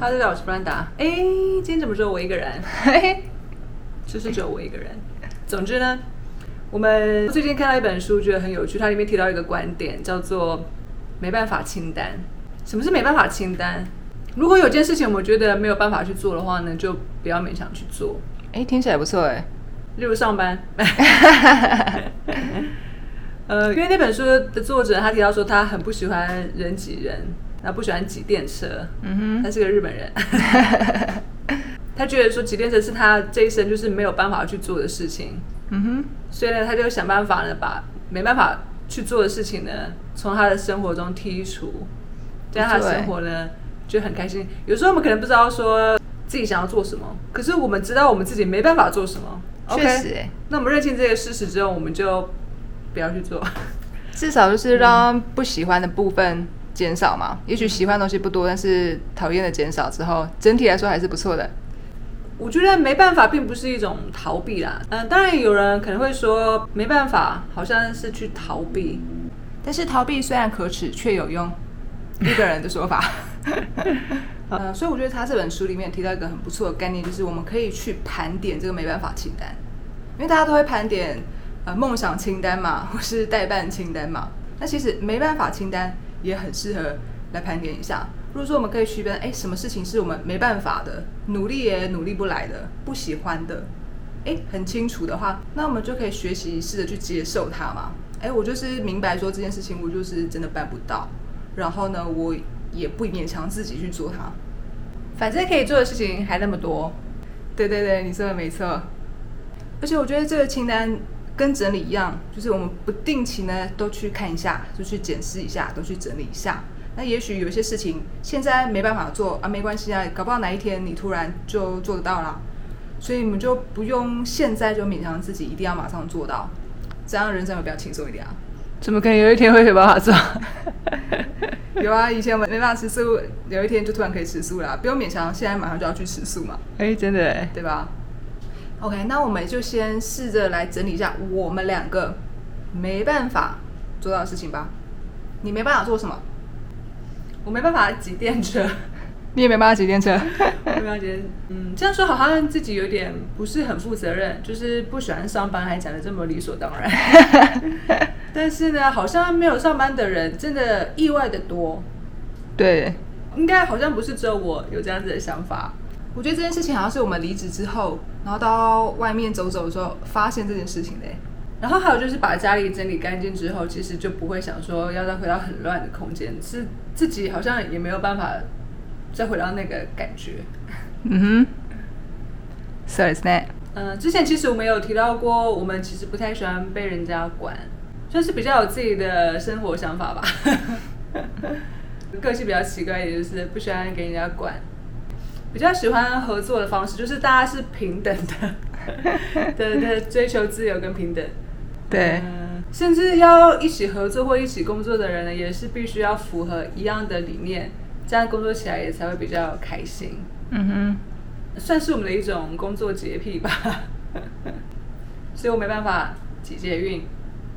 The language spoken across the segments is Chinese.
哈喽，大家好，我是布兰达。哎，今天怎么只有我一个人？嘿就是只有我一个人。总之呢，我们最近看到一本书，觉得很有趣。它里面提到一个观点，叫做“没办法清单”。什么是没办法清单？如果有件事情我们觉得没有办法去做的话呢，就不要勉强去做。哎，听起来不错哎。例如上班。呃，因为那本书的作者他提到说，他很不喜欢人挤人，他不喜欢挤电车。嗯哼，他是个日本人。他觉得说挤电车是他这一生就是没有办法去做的事情。嗯哼，所以呢，他就想办法呢，把没办法去做的事情呢，从他的生活中剔除，这样他的生活呢就很开心。有时候我们可能不知道说自己想要做什么，可是我们知道我们自己没办法做什么。确实，那我们认清这个事实之后，我们就。不要去做，至少就是让不喜欢的部分减少嘛。也许喜欢的东西不多，但是讨厌的减少之后，整体来说还是不错的。我觉得没办法，并不是一种逃避啦。嗯，当然有人可能会说没办法，好像是去逃避。但是逃避虽然可耻，却有用。一个人的说法。呃，所以我觉得他这本书里面提到一个很不错的概念，就是我们可以去盘点这个没办法清单，因为大家都会盘点。呃，梦想清单嘛，或是代办清单嘛，那其实没办法清单也很适合来盘点一下。如果说我们可以区分，哎，什么事情是我们没办法的，努力也努力不来的，不喜欢的，哎，很清楚的话，那我们就可以学习试着去接受它嘛。哎，我就是明白说这件事情我就是真的办不到，然后呢，我也不勉强自己去做它，反正可以做的事情还那么多。对对对，你说的没错。而且我觉得这个清单。跟整理一样，就是我们不定期呢都去看一下，就去检视一下，都去整理一下。那也许有一些事情现在没办法做啊，没关系啊，搞不好哪一天你突然就做得到了。所以你们就不用现在就勉强自己一定要马上做到，这样人生会比较轻松一点啊。怎么可能有一天会没办法做？有啊，以前我没办法吃素，有一天就突然可以吃素了，不用勉强，现在马上就要去吃素嘛。哎，真的，对吧？OK，那我们就先试着来整理一下我们两个没办法做到的事情吧。你没办法做什么？我没办法挤电车，你也没办法挤电车。没办法挤，嗯，这样说好像自己有点不是很负责任，就是不喜欢上班还讲的这么理所当然。但是呢，好像没有上班的人真的意外的多。对，应该好像不是只有我有这样子的想法。我觉得这件事情好像是我们离职之后。然后到外面走走的时候，发现这件事情的。然后还有就是把家里整理干净之后，其实就不会想说要再回到很乱的空间，是自己好像也没有办法再回到那个感觉。嗯哼，So is that？嗯，之前其实我们有提到过，我们其实不太喜欢被人家管，算是比较有自己的生活想法吧。个性比较奇怪一点，就是不喜欢给人家管。比较喜欢合作的方式，就是大家是平等的，的的追求自由跟平等。对，甚至要一起合作或一起工作的人呢，也是必须要符合一样的理念，这样工作起来也才会比较开心。嗯哼，算是我们的一种工作洁癖吧。所以我没办法挤捷运。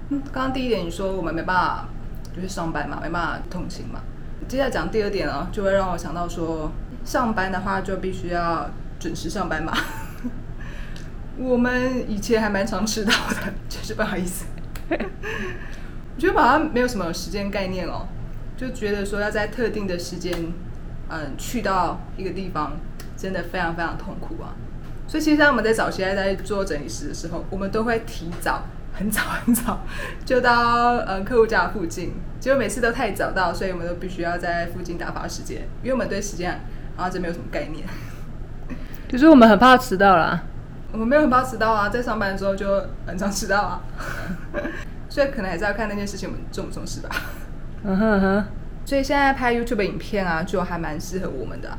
嗯，刚刚第一点你说我们没办法就是上班嘛，没办法通勤嘛。接下来讲第二点啊，就会让我想到说。上班的话就必须要准时上班嘛。我们以前还蛮常迟到的，真是不好意思。我觉得好像没有什么时间概念哦，就觉得说要在特定的时间，嗯，去到一个地方，真的非常非常痛苦啊。所以其实我们在早期在做整理师的时候，我们都会提早很早很早 就到呃客户家附近，结果每次都太早到，所以我们都必须要在附近打发时间，因为我们对时间。啊，这没有什么概念。可是我们很怕迟到啦。我们没有很怕迟到啊，在上班的时候就很常迟到啊。所以可能还是要看那件事情我们重不重视吧。嗯哼哼。所以现在拍 YouTube 影片啊，就还蛮适合我们的，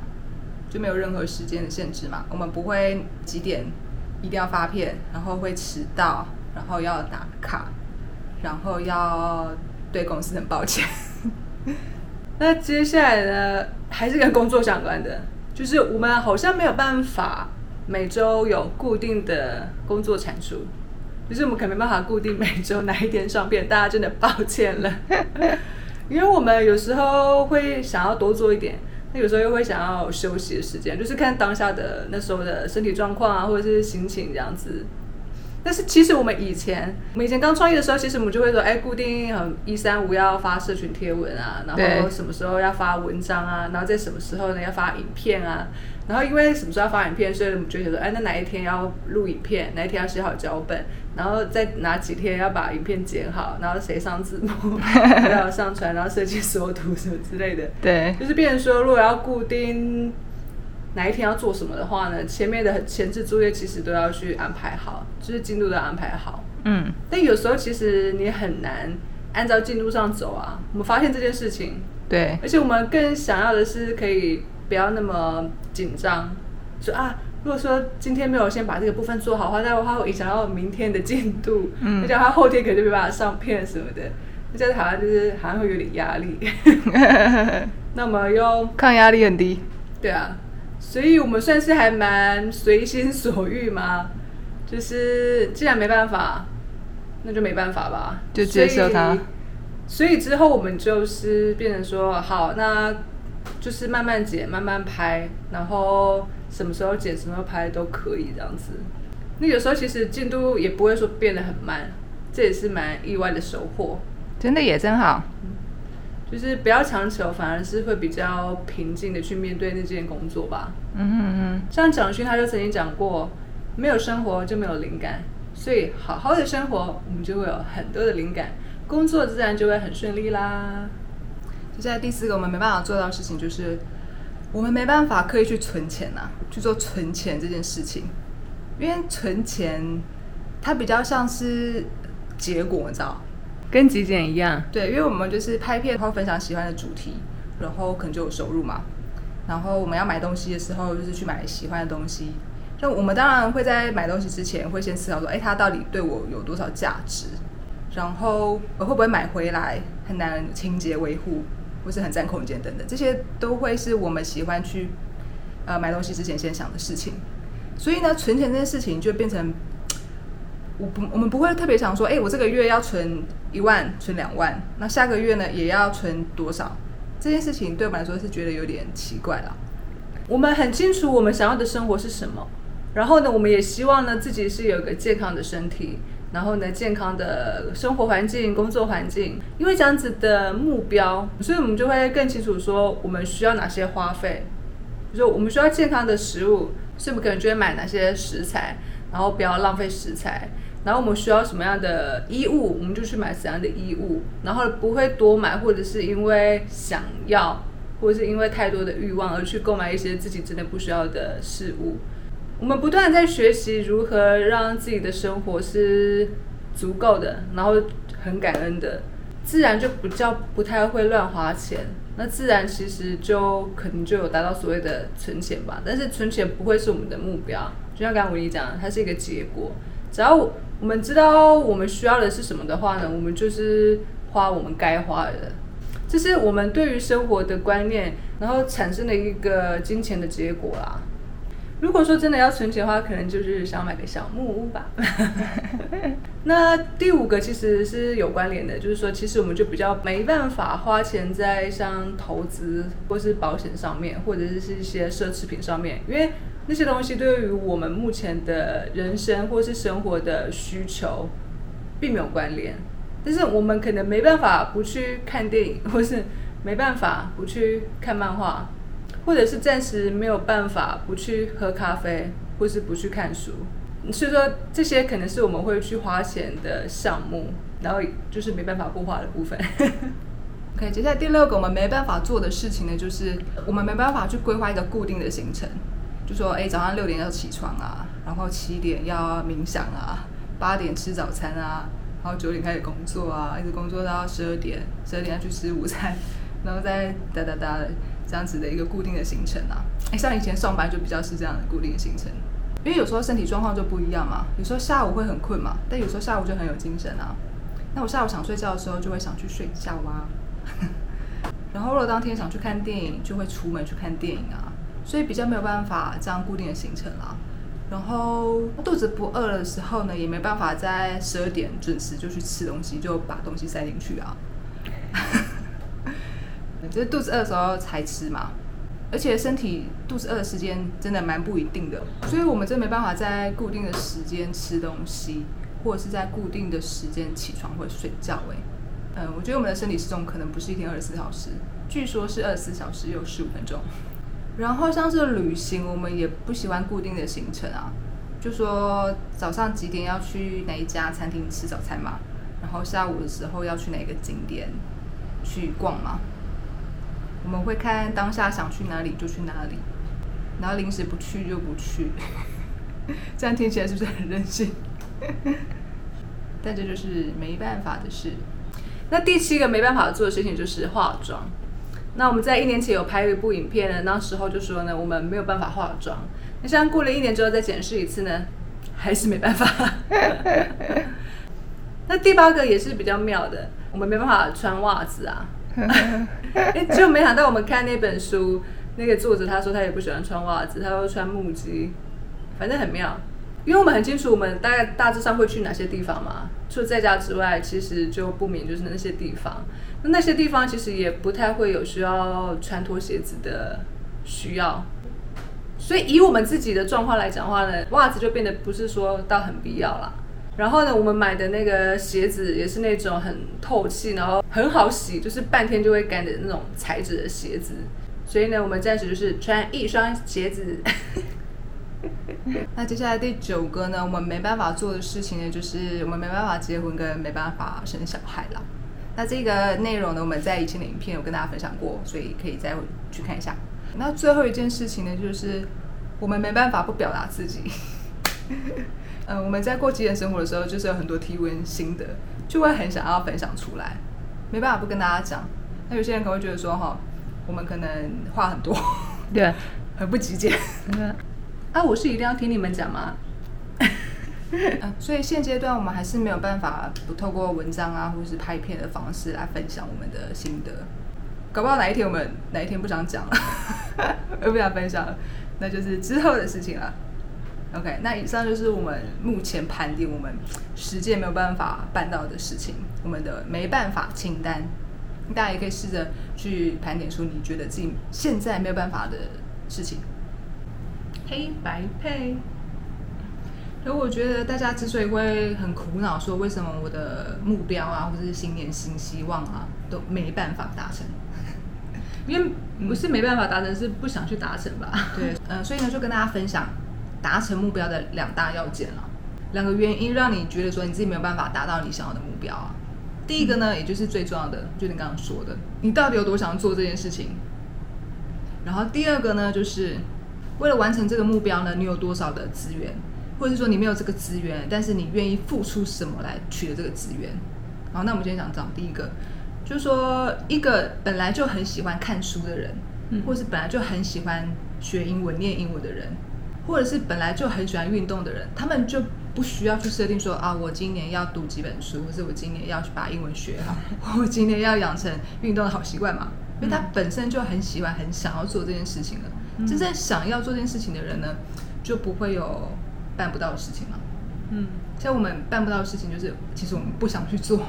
就没有任何时间的限制嘛。我们不会几点一定要发片，然后会迟到，然后要打卡，然后要对公司很抱歉。那接下来呢，还是跟工作相关的，就是我们好像没有办法每周有固定的工作产出，就是我们可能没办法固定每周哪一天上片，大家真的抱歉了，因为我们有时候会想要多做一点，那有时候又会想要休息的时间，就是看当下的那时候的身体状况啊，或者是心情这样子。但是其实我们以前，我们以前刚创业的时候，其实我们就会说，哎，固定很一三五要发社群贴文啊，然后什么时候要发文章啊，然后在什么时候呢要发影片啊，然后因为什么时候要发影片，所以我们就觉得，哎，那哪一天要录影片，哪一天要写好脚本，然后再哪几天要把影片剪好，然后谁上字幕，要上传，然后设计所有图什么之类的。对，就是变成说，如果要固定。哪一天要做什么的话呢？前面的前置作业其实都要去安排好，就是进度都安排好。嗯。但有时候其实你很难按照进度上走啊。我们发现这件事情。对。而且我们更想要的是可以不要那么紧张，说啊，如果说今天没有先把这个部分做好的话，那的话会影响到明天的进度。嗯。那叫他后天可能就没办法上片什么的，那这样好像就是好像会有点压力。那么又抗压力很低。对啊。所以我们算是还蛮随心所欲嘛，就是既然没办法，那就没办法吧，就接受它。所以之后我们就是变成说，好，那就是慢慢剪，慢慢拍，然后什么时候剪，什么时候拍都可以这样子。那有时候其实进度也不会说变得很慢，这也是蛮意外的收获。真的也真好。就是不要强求，反而是会比较平静的去面对那件工作吧。嗯嗯嗯。像蒋勋他就曾经讲过，没有生活就没有灵感，所以好好的生活，我们就会有很多的灵感，工作自然就会很顺利啦。接下来第四个我们没办法做到的事情，就是我们没办法刻意去存钱呐，去做存钱这件事情，因为存钱它比较像是结果，你知道。跟极简一样，对，因为我们就是拍片，然后分享喜欢的主题，然后可能就有收入嘛。然后我们要买东西的时候，就是去买喜欢的东西。那我们当然会在买东西之前，会先思考说，哎，它到底对我有多少价值？然后我会不会买回来很难清洁维护，或是很占空间等等，这些都会是我们喜欢去呃买东西之前先想的事情。所以呢，存钱这件事情就变成。我不，我们不会特别想说，哎，我这个月要存一万，存两万，那下个月呢也要存多少？这件事情对我们来说是觉得有点奇怪了。我们很清楚我们想要的生活是什么，然后呢，我们也希望呢自己是有个健康的身体，然后呢健康的生活环境、工作环境，因为这样子的目标，所以我们就会更清楚说我们需要哪些花费，就我们需要健康的食物，所以我们可能就会买哪些食材，然后不要浪费食材。然后我们需要什么样的衣物，我们就去买怎样的衣物，然后不会多买，或者是因为想要，或者是因为太多的欲望而去购买一些自己真的不需要的事物。我们不断在学习如何让自己的生活是足够的，然后很感恩的，自然就比较不太会乱花钱。那自然其实就可能就有达到所谓的存钱吧。但是存钱不会是我们的目标，就像刚刚我跟你讲，它是一个结果，只要。我们知道我们需要的是什么的话呢？我们就是花我们该花的，这是我们对于生活的观念，然后产生的一个金钱的结果啦。如果说真的要存钱的话，可能就是想买个小木屋吧。那第五个其实是有关联的，就是说其实我们就比较没办法花钱在像投资或是保险上面，或者是是一些奢侈品上面，因为。那些东西对于我们目前的人生或是生活的需求，并没有关联。但是我们可能没办法不去看电影，或是没办法不去看漫画，或者是暂时没有办法不去喝咖啡，或是不去看书。所以说，这些可能是我们会去花钱的项目，然后就是没办法不花的部分。OK，接下来第六个我们没办法做的事情呢，就是我们没办法去规划一个固定的行程。就说哎，早上六点要起床啊，然后七点要冥想啊，八点吃早餐啊，然后九点开始工作啊，一直工作到十二点，十二点要去吃午餐，然后再哒哒哒这样子的一个固定的行程啊。哎，像以前上班就比较是这样的固定的行程，因为有时候身体状况就不一样嘛，有时候下午会很困嘛，但有时候下午就很有精神啊。那我下午想睡觉的时候，就会想去睡觉啊。然后如果当天想去看电影，就会出门去看电影啊。所以比较没有办法这样固定的行程啦，然后肚子不饿的时候呢，也没办法在十二点准时就去吃东西，就把东西塞进去啊。就是肚子饿的时候才吃嘛，而且身体肚子饿的时间真的蛮不一定的，所以我们真没办法在固定的时间吃东西，或者是在固定的时间起床或者睡觉。哎，嗯，我觉得我们的生理时钟可能不是一天二十四小时，据说是二十四小时有十五分钟。然后像是旅行，我们也不喜欢固定的行程啊，就说早上几点要去哪一家餐厅吃早餐嘛，然后下午的时候要去哪个景点去逛嘛。我们会看当下想去哪里就去哪里，然后临时不去就不去，这样听起来是不是很任性？但这就是没办法的事。那第七个没办法做的事情就是化妆。那我们在一年前有拍一部影片呢，那时候就说呢，我们没有办法化妆。那现在过了一年之后再检视一次呢，还是没办法。那第八个也是比较妙的，我们没办法穿袜子啊。哎，就没想到我们看那本书，那个作者他说他也不喜欢穿袜子，他说穿木屐，反正很妙。因为我们很清楚我们大概大致上会去哪些地方嘛，除了在家之外，其实就不免就是那些地方。那些地方其实也不太会有需要穿拖鞋子的需要，所以以我们自己的状况来讲话呢，袜子就变得不是说到很必要了。然后呢，我们买的那个鞋子也是那种很透气，然后很好洗，就是半天就会干的那种材质的鞋子。所以呢，我们暂时就是穿一双鞋子。那接下来第九个呢，我们没办法做的事情呢，就是我们没办法结婚跟没办法生小孩了。那这个内容呢，我们在以前的影片有跟大家分享过，所以可以再去看一下。那最后一件事情呢，就是我们没办法不表达自己。嗯，我们在过极简生活的时候，就是有很多提问心得，就会很想要分享出来，没办法不跟大家讲。那有些人可能会觉得说，哈，我们可能话很多，对，很不极简。啊，我是一定要听你们讲吗？嗯，所以现阶段我们还是没有办法不透过文章啊，或者是拍片的方式来分享我们的心得。搞不好哪一天我们哪一天不想讲了，又不想分享了，那就是之后的事情了。OK，那以上就是我们目前盘点我们实践没有办法办到的事情，我们的没办法清单。大家也可以试着去盘点出你觉得自己现在没有办法的事情。黑白配。所以我觉得大家之所以会很苦恼，说为什么我的目标啊，或者是新年新希望啊，都没办法达成，因为不是没办法达成，是不想去达成吧？对，嗯，所以呢，就跟大家分享达成目标的两大要件了，两个原因让你觉得说你自己没有办法达到你想要的目标啊。第一个呢，也就是最重要的，就你刚刚说的，你到底有多想做这件事情？然后第二个呢，就是为了完成这个目标呢，你有多少的资源？或者是说你没有这个资源，但是你愿意付出什么来取得这个资源？好，那我们今天讲讲第一个，就是说一个本来就很喜欢看书的人，或者是本来就很喜欢学英文、念英文的人，或者是本来就很喜欢运动的人，他们就不需要去设定说啊，我今年要读几本书，或者我今年要去把英文学好，我今年要养成运动的好习惯嘛？因为他本身就很喜欢、很想要做这件事情了。真正想要做这件事情的人呢，就不会有。办不到的事情嘛，嗯，像我们办不到的事情，就是其实我们不想去做嘛，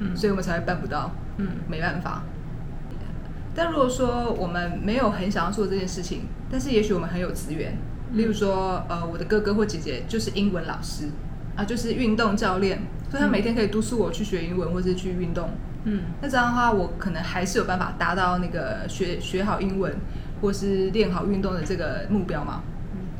嗯，所以我们才会办不到，嗯，没办法。但如果说我们没有很想要做这件事情，但是也许我们很有资源，例如说，呃，我的哥哥或姐姐就是英文老师啊，就是运动教练，所以他每天可以督促我去学英文或是去运动，嗯，那这样的话，我可能还是有办法达到那个学学好英文或是练好运动的这个目标嘛，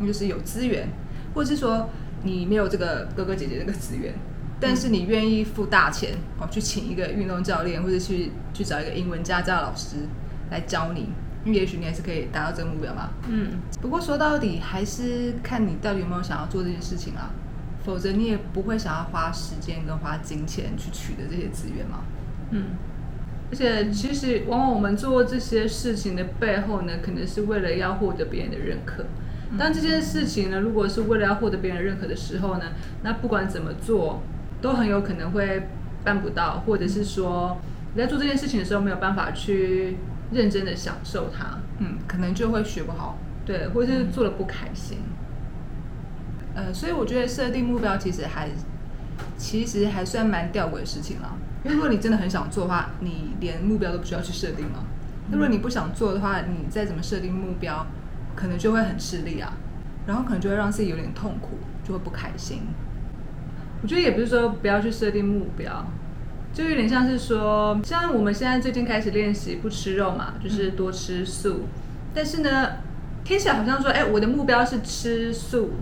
嗯，就是有资源。或者是说你没有这个哥哥姐姐这个资源，但是你愿意付大钱哦，去请一个运动教练，或者去去找一个英文家教老师来教你，因为也许你还是可以达到这个目标嘛。嗯。不过说到底，还是看你到底有没有想要做这件事情啊，否则你也不会想要花时间跟花金钱去取得这些资源嘛。嗯。而且其实往往我们做这些事情的背后呢，可能是为了要获得别人的认可。当这件事情呢，如果是为了要获得别人认可的时候呢，那不管怎么做，都很有可能会办不到，或者是说你在做这件事情的时候没有办法去认真的享受它，嗯，可能就会学不好，对，或者是做的不开心。呃，所以我觉得设定目标其实还其实还算蛮吊诡的事情了。因为如果你真的很想做的话，你连目标都不需要去设定了。那如果你不想做的话，你再怎么设定目标，可能就会很吃力啊，然后可能就会让自己有点痛苦，就会不开心。我觉得也不是说不要去设定目标，就有点像是说，像我们现在最近开始练习不吃肉嘛，就是多吃素。但是呢，听起来好像说，哎，我的目标是吃素，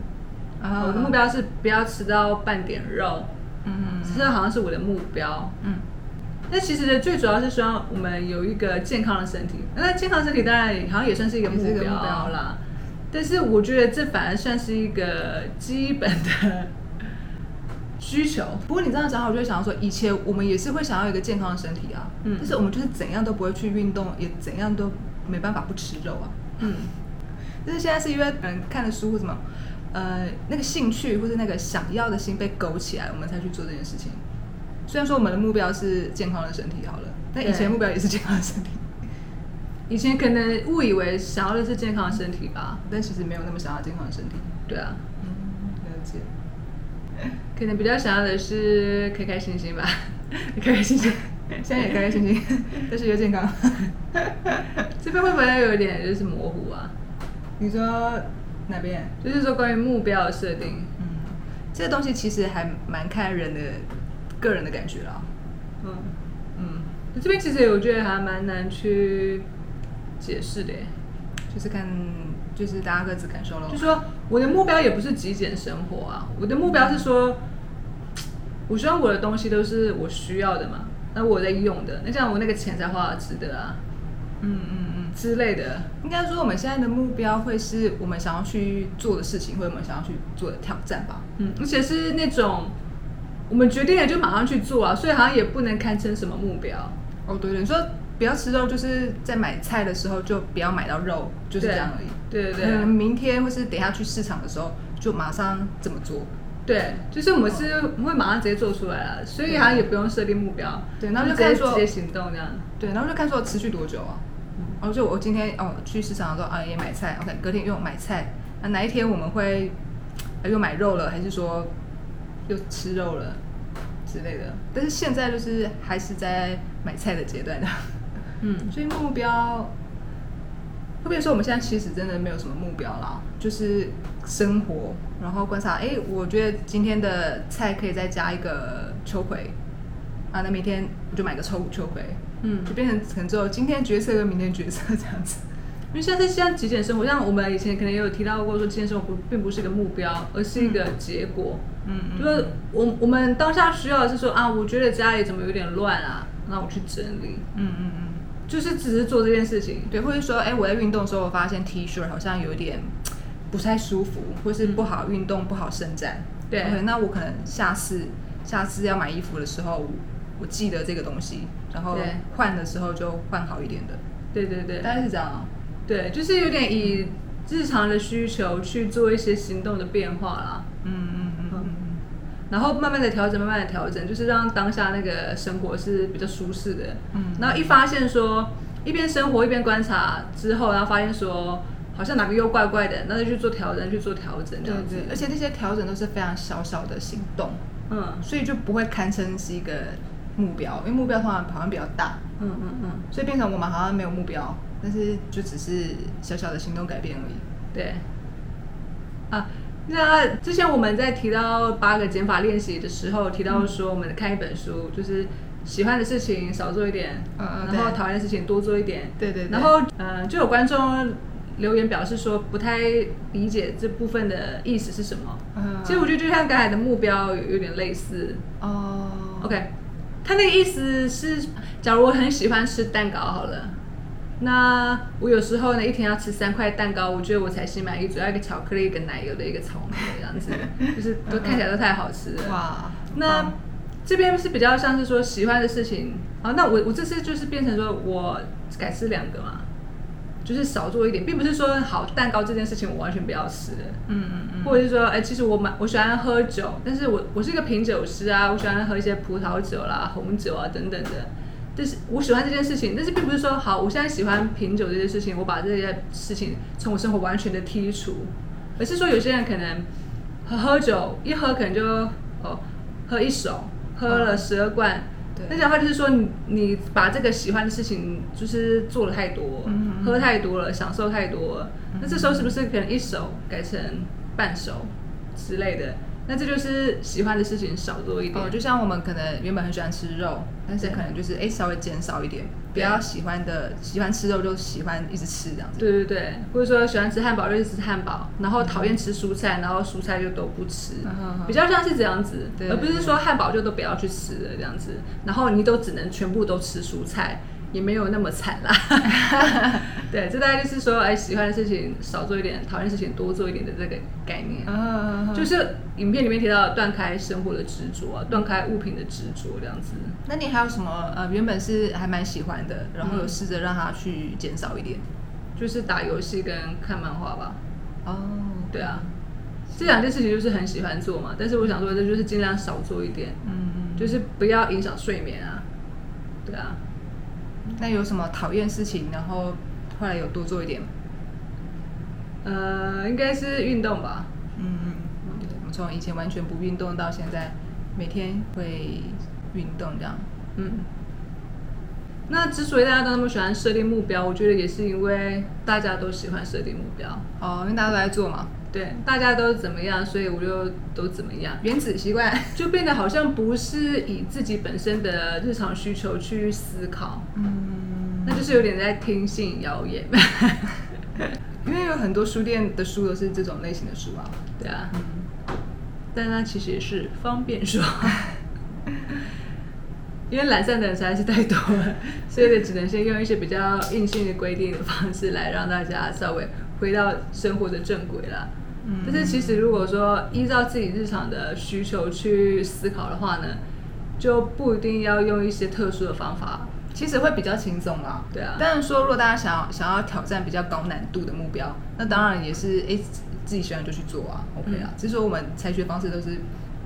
啊，我的目标是不要吃到半点肉，嗯，这好像是我的目标，嗯。那其实最主要是希望我们有一个健康的身体。那健康身体当然好像也算是一个目标啦。但是我觉得这反而算是一个基本的需求。不过你这样讲，我就会想到说，以前我们也是会想要一个健康的身体啊。嗯。但是我们就是怎样都不会去运动，也怎样都没办法不吃肉啊。嗯。但是现在是因为嗯看的书或什么，呃，那个兴趣或是那个想要的心被勾起来，我们才去做这件事情。虽然说我们的目标是健康的身体好了，但以前目标也是健康的身体。以前可能误以为想要的是健康的身体吧，但其实没有那么想要健康的身体。对啊，嗯，了解。可能比较想要的是开开心心吧，开开心心，现在也开开心心，但是又健康。这边会不会有点就是模糊啊？你说哪边？就是说关于目标的设定。嗯，这个东西其实还蛮看人的。个人的感觉啦，嗯嗯，这边其实我觉得还蛮难去解释的，就是看就是大家各自感受咯。就说我的目标也不是极简生活啊，我的目标是说，我希望我的东西都是我需要的嘛，那我在用的，那这样我那个钱才花的值得啊，嗯嗯嗯之类的。应该说我们现在的目标会是我们想要去做的事情，或者我们想要去做的挑战吧。嗯，而且是那种。我们决定了就马上去做啊，所以好像也不能堪称什么目标。哦，对对，你说不要吃肉，就是在买菜的时候就不要买到肉，就是这样而已。对对对。明天或是等下去市场的时候就马上这么做。对，就是我们是会马上直接做出来了，所以好像也不用设定目标。对，然后就看说直接行动这样。对，然后就看说持续多久啊？然后就我今天哦去市场的时候啊也买菜，OK，隔天又买菜，那哪一天我们会又买肉了，还是说？又吃肉了之类的，但是现在就是还是在买菜的阶段的，嗯，所以目标会不会说我们现在其实真的没有什么目标啦，就是生活，然后观察，哎，我觉得今天的菜可以再加一个秋葵。啊，那明天我就买个臭秋葵，嗯，就变成可能只有今天决策跟明天决策这样子。因为现在是像极简生活，像我们以前可能也有提到过，说极简生活不并不是一个目标，而是一个结果。嗯，就是我我们当下需要的是说啊，我觉得家里怎么有点乱啊，那我去整理。嗯嗯嗯，就是只是做这件事情，对，或者说哎，我在运动的时候我发现 T 恤好像有点不太舒服，或是不好运动不好伸展。对，那我可能下次下次要买衣服的时候，我记得这个东西，然后换的时候就换好一点的。对对对，大概是这样。对，就是有点以日常的需求去做一些行动的变化啦。嗯嗯嗯嗯。然后慢慢的调整，慢慢的调整，就是让当下那个生活是比较舒适的。嗯。然后一发现说，一边生活一边观察之后，然后发现说，好像哪个又怪怪的，那就去做调整，去做调整这样子。而且那些调整都是非常小小的行动。嗯。所以就不会堪称是一个目标，因为目标通常好像比较大。嗯嗯嗯。所以变成我们好像没有目标。但是就只是小小的行动改变而已。对。啊，那之前我们在提到八个减法练习的时候，提到说我们看一本书，就是喜欢的事情少做一点，嗯嗯，然后讨厌的事情多做一点。对对。对然后，嗯，就有观众留言表示说不太理解这部分的意思是什么。嗯。其实我觉得就像刚才的目标有有点类似。哦。OK，他那个意思是，假如我很喜欢吃蛋糕，好了。那我有时候呢，一天要吃三块蛋糕，我觉得我才心满意足。要一个巧克力、一个奶油的一个草莓这样子，就是都看起来都太好吃了。哇！那这边是比较像是说喜欢的事情啊。那我我这次就是变成说我改吃两个嘛，就是少做一点，并不是说好蛋糕这件事情我完全不要吃。嗯嗯嗯。或者是说，哎，其实我蛮我喜欢喝酒，但是我我是一个品酒师啊，我喜欢喝一些葡萄酒啦、红酒啊等等的。但是我喜欢这件事情，但是并不是说好，我现在喜欢品酒这件事情，我把这些事情从我生活完全的剔除，而是说有些人可能喝喝酒一喝可能就哦喝一手，喝了十二罐，那讲话就是说你你把这个喜欢的事情就是做了太多，喝太多了，享受太多了，那这时候是不是可能一手改成半手之类的？那这就是喜欢的事情少做一点。哦，就像我们可能原本很喜欢吃肉，但是可能就是哎稍微减少一点，不要喜欢的喜欢吃肉就喜欢一直吃这样子。对对对，或者说喜欢吃汉堡就一直吃汉堡，然后讨厌吃蔬菜，然后蔬菜就都不吃，比较像是这样子，而不是说汉堡就都不要去吃了这样子，然后你都只能全部都吃蔬菜。也没有那么惨啦，对，这大概就是说，哎，喜欢的事情少做一点，讨厌的事情多做一点的这个概念。嗯，就是影片里面提到断开生活的执着啊，断开物品的执着这样子。那你还有什么呃，原本是还蛮喜欢的，然后有试着让它去减少一点，就是打游戏跟看漫画吧。哦，对啊，这两件事情就是很喜欢做嘛，但是我想说，的就是尽量少做一点，嗯，就是不要影响睡眠啊。对啊。那有什么讨厌事情，然后后来有多做一点？呃，应该是运动吧。嗯嗯，我们从以前完全不运动到现在每天会运动这样。嗯。那之所以大家都那么喜欢设定目标，我觉得也是因为大家都喜欢设定目标。哦，因为大家都在做嘛。对，大家都怎么样，所以我就都怎么样。原子习惯 就变得好像不是以自己本身的日常需求去思考，嗯，那就是有点在听信谣言。因为有很多书店的书都是这种类型的书啊，对啊，嗯，但它其实也是方便说，因为懒散的人实在是太多了，所以只能先用一些比较硬性的规定的方式来让大家稍微回到生活的正轨了。但是其实如果说依照自己日常的需求去思考的话呢，就不一定要用一些特殊的方法，其实会比较轻松啦。对啊。但是说如果大家想要想要挑战比较高难度的目标，那当然也是哎自己喜欢就去做啊，OK 啊。只是说我们采取的方式都是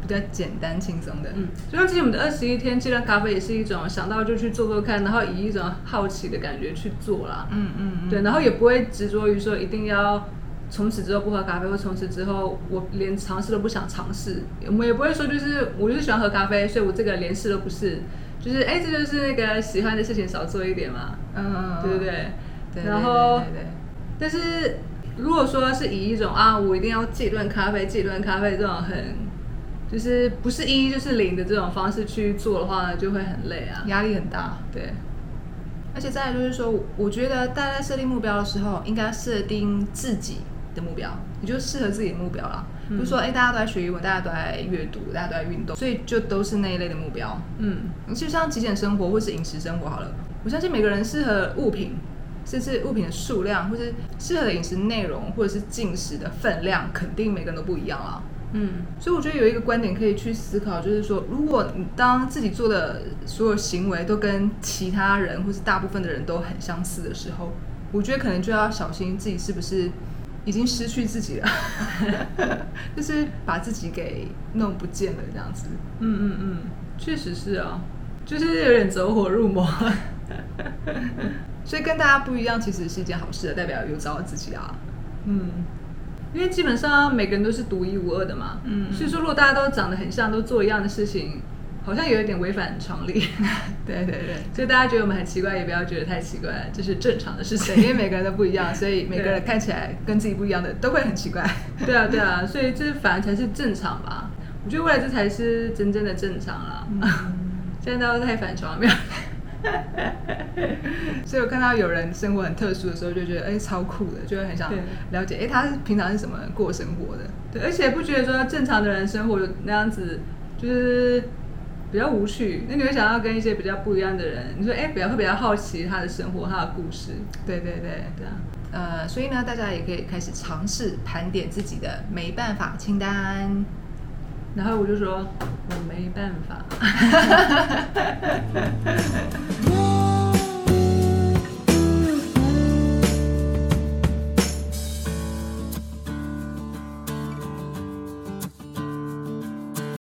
比较简单轻松的。嗯。就像之前我们的二十一天计量咖啡也是一种想到就去做做看，然后以一种好奇的感觉去做啦。嗯嗯。对，然后也不会执着于说一定要。从此之后不喝咖啡，或从此之后我连尝试都不想尝试。我们也不会说，就是我就是喜欢喝咖啡，所以我这个连试都不是。就是哎，这就是那个喜欢的事情少做一点嘛。嗯，对不对？对。然后，但是如果说是以一种啊，我一定要戒断咖啡，戒断咖啡这种很就是不是一就是零的这种方式去做的话呢，就会很累啊，压力很大。对。而且再来就是说，我觉得大家在设定目标的时候，应该设定自己。的目标，你就适合自己的目标啦。比如说，哎，大家都在学英文，大家都在阅读，大家都在运动，所以就都是那一类的目标。嗯，就像极简生活或是饮食生活好了。我相信每个人适合物品，甚至物品的数量，或是适合的饮食内容，或者是进食的分量，肯定每个人都不一样啦。嗯，所以我觉得有一个观点可以去思考，就是说，如果你当自己做的所有行为都跟其他人或是大部分的人都很相似的时候，我觉得可能就要小心自己是不是。已经失去自己了，就是把自己给弄不见了这样子。嗯嗯嗯，确实是啊，就是有点走火入魔。所以跟大家不一样，其实是一件好事的，代表有找到自己啊。嗯，因为基本上每个人都是独一无二的嘛。嗯，所以说如果大家都长得很像，都做一样的事情。好像有一点违反常理，对对对，所以大家觉得我们很奇怪，也不要觉得太奇怪，这是正常的事情，因为每个人都不一样，所以每个人看起来跟自己不一样的都会很奇怪。对啊对啊，所以这反而才是正常吧？我觉得未来这才是真正的正常啦。现在大家都太反常了，所以我看到有人生活很特殊的时候，就觉得哎超酷的，就会很想了解，哎他是平常是怎么过生活的？对，而且不觉得说正常的人生活那样子就是。比较无趣，那你会想要跟一些比较不一样的人，你说哎，比较会比较好奇他的生活，他的故事，对对对，对啊，呃，所以呢，大家也可以开始尝试盘点自己的没办法清单，然后我就说我没办法。